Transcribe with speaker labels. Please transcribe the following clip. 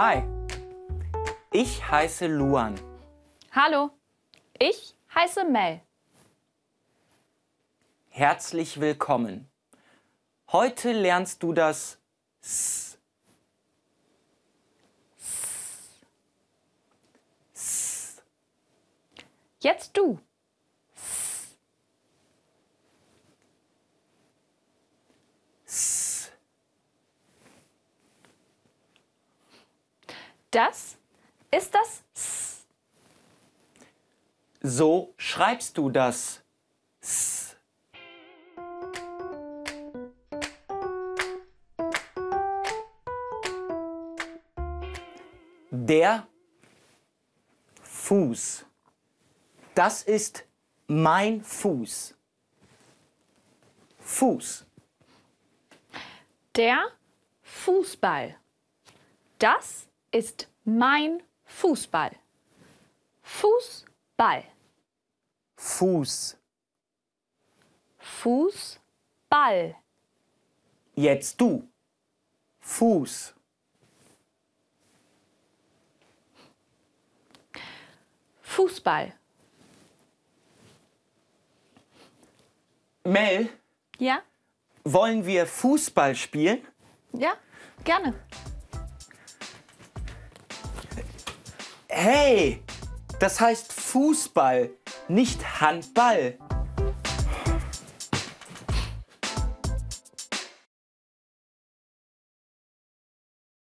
Speaker 1: Hi, ich heiße Luan.
Speaker 2: Hallo, ich heiße Mel.
Speaker 1: Herzlich willkommen. Heute lernst du das S. S.
Speaker 2: Jetzt du.
Speaker 1: S.
Speaker 2: Das ist das S.
Speaker 1: So schreibst du das S. Der Fuß. Das ist mein Fuß. Fuß.
Speaker 2: Der Fußball. Das ist mein Fußball. Fußball.
Speaker 1: Fuß.
Speaker 2: Fußball.
Speaker 1: Jetzt du. Fuß.
Speaker 2: Fußball.
Speaker 1: Mel,
Speaker 2: Ja?
Speaker 1: wollen wir Fußball spielen?
Speaker 2: Ja, gerne.
Speaker 1: Hey, das heißt Fußball, nicht Handball.